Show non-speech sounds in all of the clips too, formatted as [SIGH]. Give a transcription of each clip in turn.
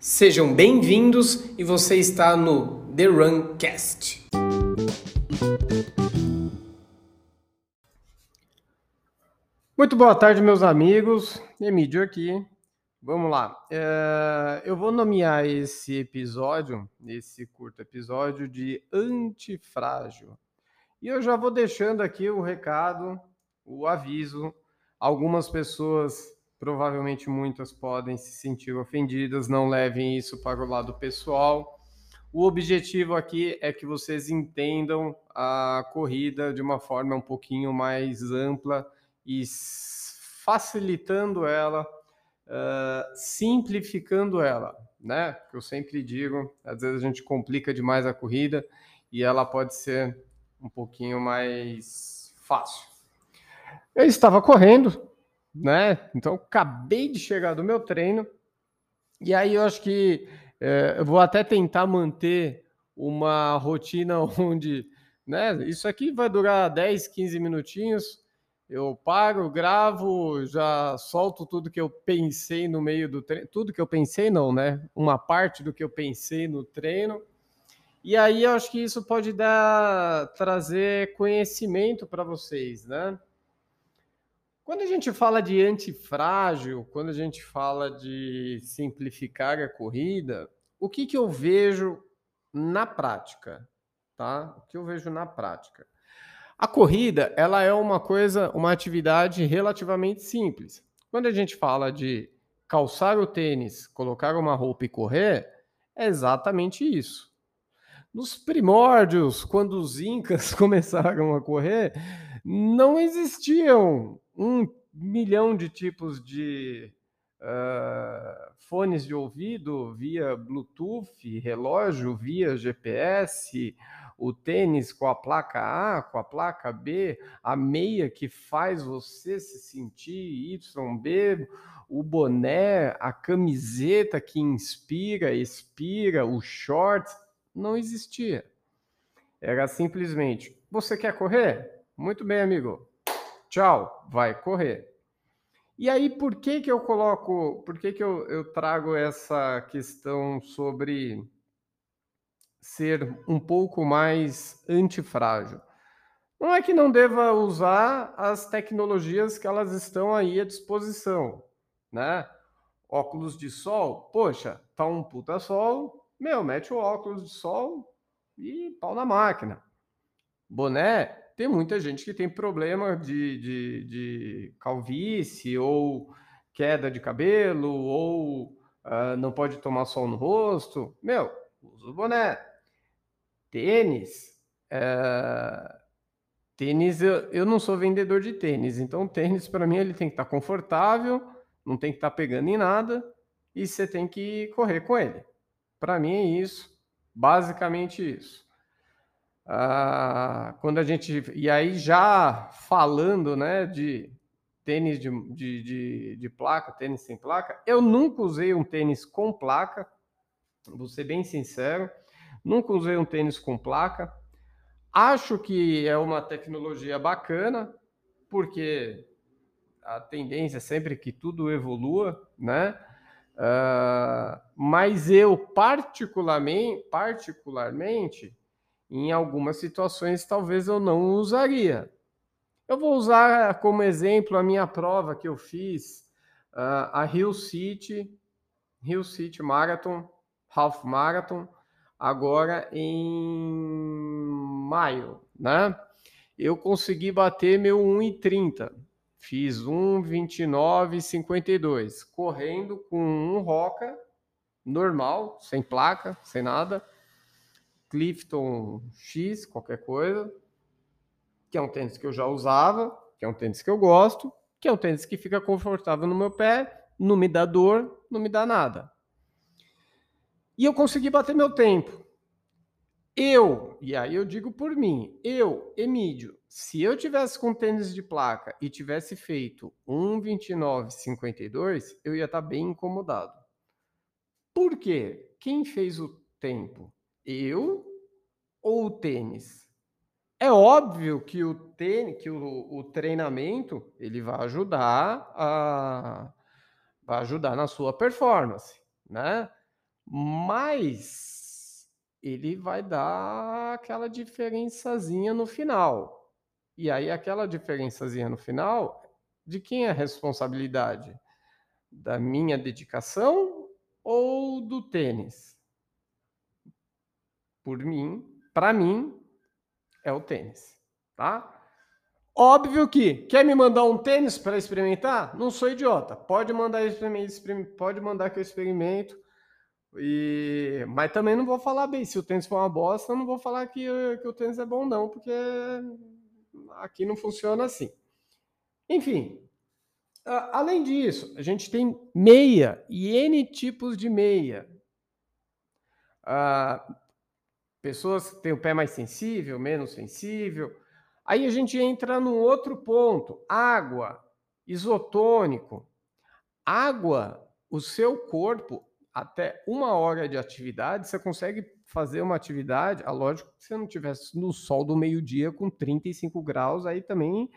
Sejam bem-vindos e você está no The Runcast. Muito boa tarde, meus amigos. Emílio aqui. Vamos lá. É, eu vou nomear esse episódio, esse curto episódio, de antifrágil. E eu já vou deixando aqui o recado, o aviso. Algumas pessoas, provavelmente muitas, podem se sentir ofendidas, não levem isso para o lado pessoal. O objetivo aqui é que vocês entendam a corrida de uma forma um pouquinho mais ampla e facilitando ela, uh, simplificando ela, né? Que eu sempre digo, às vezes a gente complica demais a corrida e ela pode ser um pouquinho mais fácil. Eu estava correndo, né? Então acabei de chegar do meu treino e aí eu acho que é, eu vou até tentar manter uma rotina [LAUGHS] onde, né? Isso aqui vai durar 10, 15 minutinhos. Eu paro, gravo, já solto tudo que eu pensei no meio do treino. Tudo que eu pensei, não, né? Uma parte do que eu pensei no treino e aí eu acho que isso pode dar trazer conhecimento para vocês, né? Quando a gente fala de antifrágil, quando a gente fala de simplificar a corrida, o que, que eu vejo na prática, tá? O que eu vejo na prática? A corrida, ela é uma coisa, uma atividade relativamente simples. Quando a gente fala de calçar o tênis, colocar uma roupa e correr, é exatamente isso. Nos primórdios, quando os incas [LAUGHS] começaram a correr, não existiam um milhão de tipos de uh, fones de ouvido via Bluetooth, relógio via GPS, o tênis com a placa A, com a placa B, a meia que faz você se sentir YB, o boné, a camiseta que inspira, expira, o shorts não existia. Era simplesmente: você quer correr? Muito bem, amigo. Tchau, vai correr. E aí, por que que eu coloco, por que que eu, eu trago essa questão sobre ser um pouco mais antifrágil? Não é que não deva usar as tecnologias que elas estão aí à disposição, né? Óculos de sol, poxa, tá um puta sol, meu, mete o óculos de sol e pau na máquina. Boné, tem muita gente que tem problema de, de, de calvície ou queda de cabelo ou uh, não pode tomar sol no rosto. Meu, usa o boné. Tênis. Uh, tênis, eu, eu não sou vendedor de tênis, então tênis para mim ele tem que estar tá confortável, não tem que estar tá pegando em nada e você tem que correr com ele. Para mim é isso, basicamente isso. Ah, quando a gente e aí já falando, né, de tênis de, de, de, de, placa, tênis sem placa, eu nunca usei um tênis com placa, vou ser bem sincero, nunca usei um tênis com placa. Acho que é uma tecnologia bacana, porque a tendência é sempre que tudo evolua, né? Uh, mas eu, particularmente, particularmente, em algumas situações, talvez eu não usaria. Eu vou usar como exemplo a minha prova que eu fiz, uh, a Rio City, Rio City Marathon, Half Marathon, agora em maio, né? Eu consegui bater meu 1,30 Fiz 1,29,52, correndo com um Roca normal, sem placa, sem nada. Clifton X, qualquer coisa, que é um tênis que eu já usava, que é um tênis que eu gosto, que é um tênis que fica confortável no meu pé, não me dá dor, não me dá nada. E eu consegui bater meu tempo. Eu, e aí eu digo por mim, eu, Emílio, se eu tivesse com tênis de placa e tivesse feito 1,29,52, eu ia estar tá bem incomodado. Por quê? Quem fez o tempo? Eu ou o tênis? É óbvio que o tênis, que o, o treinamento, ele vai ajudar a vai ajudar na sua performance, né? mas ele vai dar aquela diferençazinha no final. E aí, aquela diferençazinha no final, de quem é a responsabilidade? Da minha dedicação ou do tênis? Por mim, para mim, é o tênis, tá? Óbvio que quer me mandar um tênis para experimentar? Não sou idiota. Pode mandar pode mandar que eu experimento. E mas também não vou falar bem. Se o tênis for uma bosta, não vou falar que, que o tênis é bom não, porque aqui não funciona assim. Enfim, além disso, a gente tem meia e N tipos de meia. Uh, pessoas que têm o pé mais sensível, menos sensível. Aí a gente entra num outro ponto: água, isotônico. Água, o seu corpo, até uma hora de atividade, você consegue fazer uma atividade. Ah, lógico que se não tivesse no sol do meio-dia com 35 graus, aí também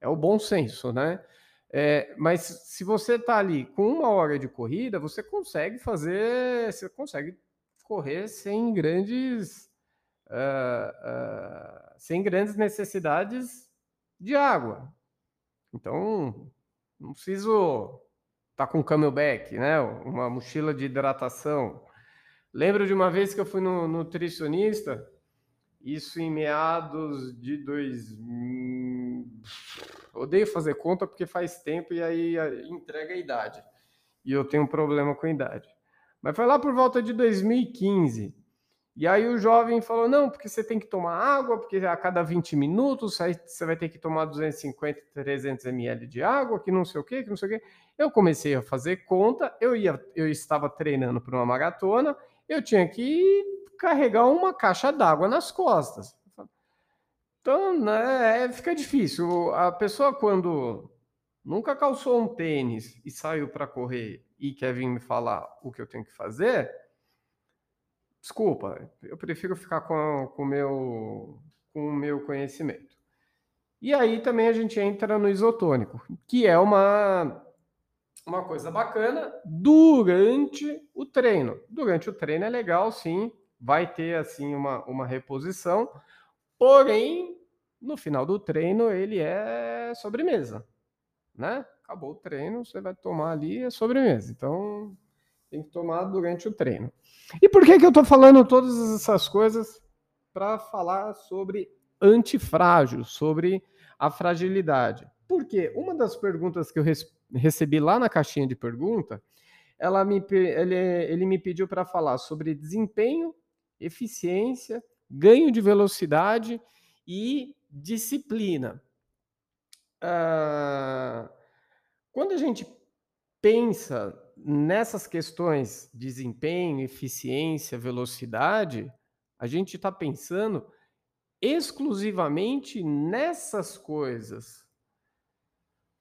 é o bom senso, né? É, mas se você está ali com uma hora de corrida, você consegue fazer, você consegue correr sem grandes uh, uh, sem grandes necessidades de água. Então, não preciso estar tá com camelback, né? Uma mochila de hidratação. Lembro de uma vez que eu fui no nutricionista, isso em meados de dois. Odeio fazer conta porque faz tempo e aí entrega a idade. E eu tenho um problema com a idade. Mas foi lá por volta de 2015. E aí o jovem falou: não, porque você tem que tomar água, porque a cada 20 minutos você vai ter que tomar 250, 300 ml de água, que não sei o quê, que não sei o quê. Eu comecei a fazer conta, eu, ia, eu estava treinando para uma maratona, eu tinha que carregar uma caixa d'água nas costas. Então, né, é, fica difícil. A pessoa, quando nunca calçou um tênis e saiu para correr e quer vir me falar o que eu tenho que fazer Desculpa, eu prefiro ficar com, com, meu, com o meu conhecimento. E aí também a gente entra no isotônico, que é uma, uma coisa bacana durante o treino. Durante o treino é legal, sim, vai ter assim uma, uma reposição, porém, no final do treino ele é sobremesa, né? Acabou o treino, você vai tomar ali a sobremesa. Então, tem que tomar durante o treino. E por que, que eu estou falando todas essas coisas? Para falar sobre antifrágil, sobre a fragilidade. Porque uma das perguntas que eu recebi lá na caixinha de pergunta, ela me, ele, ele me pediu para falar sobre desempenho, eficiência, ganho de velocidade e disciplina. Ah, quando a gente pensa nessas questões desempenho, eficiência, velocidade, a gente está pensando exclusivamente nessas coisas.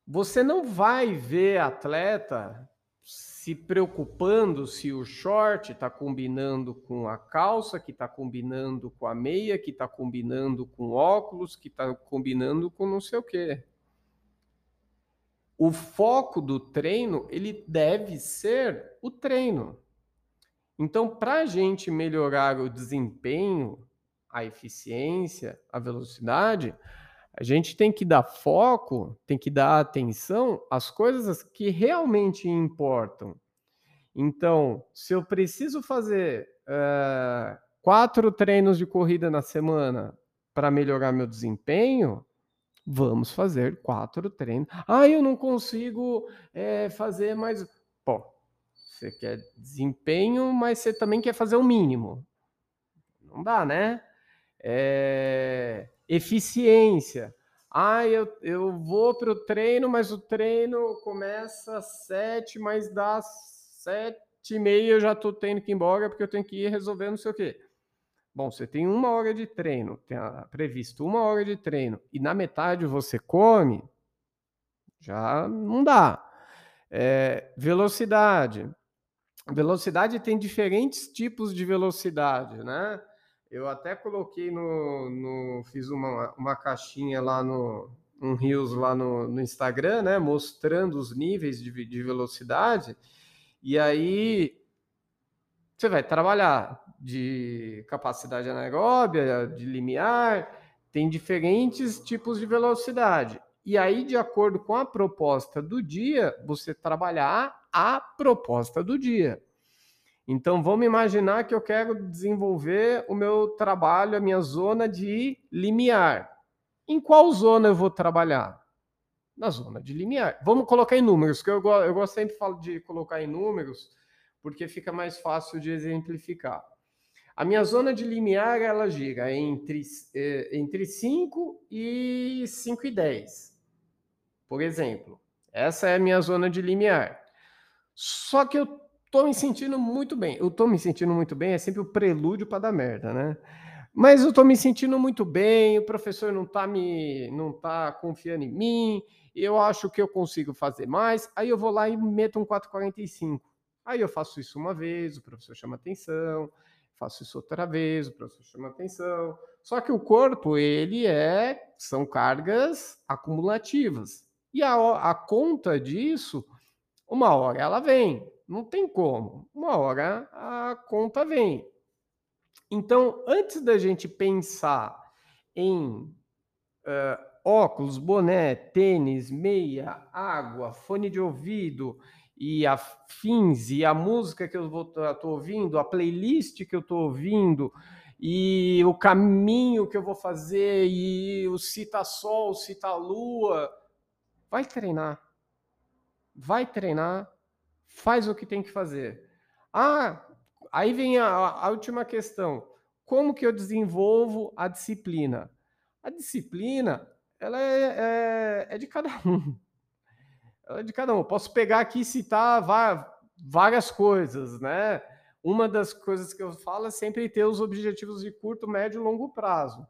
Você não vai ver atleta se preocupando se o short está combinando com a calça, que está combinando com a meia, que está combinando com óculos, que está combinando com não sei o quê o foco do treino ele deve ser o treino. Então, para a gente melhorar o desempenho, a eficiência, a velocidade, a gente tem que dar foco, tem que dar atenção às coisas que realmente importam. Então, se eu preciso fazer uh, quatro treinos de corrida na semana para melhorar meu desempenho, Vamos fazer quatro treinos. Ah, eu não consigo é, fazer mais. Pô, você quer desempenho, mas você também quer fazer o mínimo. Não dá, né? É... Eficiência. Ah, eu, eu vou para o treino, mas o treino começa às sete, mas dá sete e meia eu já estou tendo que ir embora porque eu tenho que ir resolver não sei o quê. Bom, você tem uma hora de treino, tem previsto uma hora de treino, e na metade você come, já não dá. É, velocidade. Velocidade tem diferentes tipos de velocidade, né? Eu até coloquei no. no fiz uma, uma caixinha lá no. Um Rios lá no, no Instagram, né? Mostrando os níveis de, de velocidade. E aí você vai trabalhar de capacidade anaeróbia, de limiar, tem diferentes tipos de velocidade. E aí, de acordo com a proposta do dia, você trabalhar a proposta do dia. Então, vamos imaginar que eu quero desenvolver o meu trabalho, a minha zona de limiar. Em qual zona eu vou trabalhar? Na zona de limiar. Vamos colocar em números, que eu, eu gosto sempre de colocar em números, porque fica mais fácil de exemplificar. A minha zona de limiar, ela gira entre, eh, entre 5 e 5 e 10. Por exemplo, essa é a minha zona de limiar. Só que eu tô me sentindo muito bem. Eu tô me sentindo muito bem, é sempre o prelúdio para dar merda, né? Mas eu tô me sentindo muito bem, o professor não tá me não tá confiando em mim, eu acho que eu consigo fazer mais, aí eu vou lá e meto um 445. Aí eu faço isso uma vez, o professor chama atenção, faço isso outra vez, o professor chama atenção. Só que o corpo, ele é são cargas acumulativas. E a, a conta disso, uma hora ela vem. Não tem como. Uma hora a conta vem. Então, antes da gente pensar em uh, óculos, boné, tênis, meia, água, fone de ouvido e afins, e a música que eu estou ouvindo, a playlist que eu estou ouvindo, e o caminho que eu vou fazer, e o cita-sol, cita-lua, vai treinar. Vai treinar faz o que tem que fazer. Ah, aí vem a, a última questão. Como que eu desenvolvo a disciplina? A disciplina, ela é, é, é de cada [LAUGHS] um. É de cada um. Posso pegar aqui e citar várias coisas, né? Uma das coisas que eu falo é sempre ter os objetivos de curto, médio e longo prazo.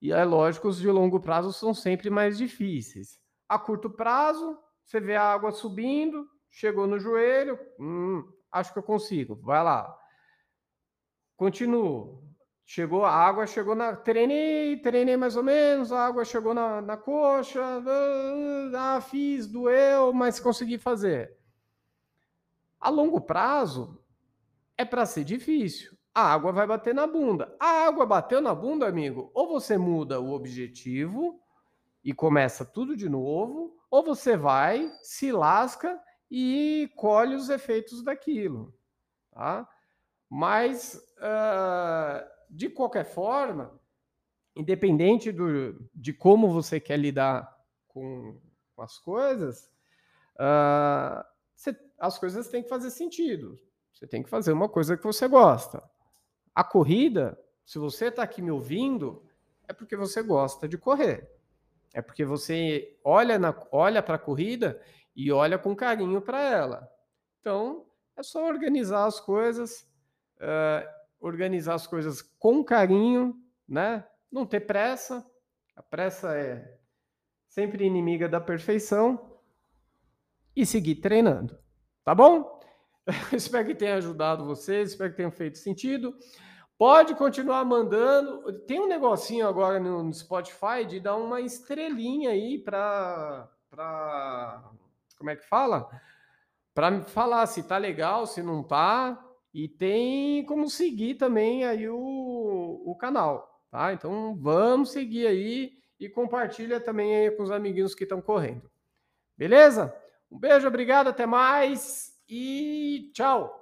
E é lógico, os de longo prazo são sempre mais difíceis. A curto prazo, você vê a água subindo, chegou no joelho, hum, acho que eu consigo, vai lá. Continuo. Chegou, a água chegou na. Treinei, treinei mais ou menos, a água chegou na, na coxa, ah, fiz, doeu, mas consegui fazer. A longo prazo, é para ser difícil. A água vai bater na bunda. A água bateu na bunda, amigo, ou você muda o objetivo e começa tudo de novo, ou você vai, se lasca e colhe os efeitos daquilo. Tá? Mas, uh, de qualquer forma, independente do, de como você quer lidar com, com as coisas, uh, as coisas têm que fazer sentido. Você tem que fazer uma coisa que você gosta. A corrida, se você está aqui me ouvindo, é porque você gosta de correr. É porque você olha, olha para a corrida e olha com carinho para ela. Então, é só organizar as coisas, uh, organizar as coisas com carinho, né? Não ter pressa. A pressa é sempre inimiga da perfeição e seguir treinando. Tá bom? [LAUGHS] espero que tenha ajudado vocês, espero que tenha feito sentido. Pode continuar mandando. Tem um negocinho agora no Spotify de dar uma estrelinha aí para como é que fala? Para falar se tá legal, se não tá. E tem como seguir também aí o, o canal, tá? Então vamos seguir aí e compartilha também aí com os amiguinhos que estão correndo. Beleza? Um beijo, obrigado, até mais e tchau!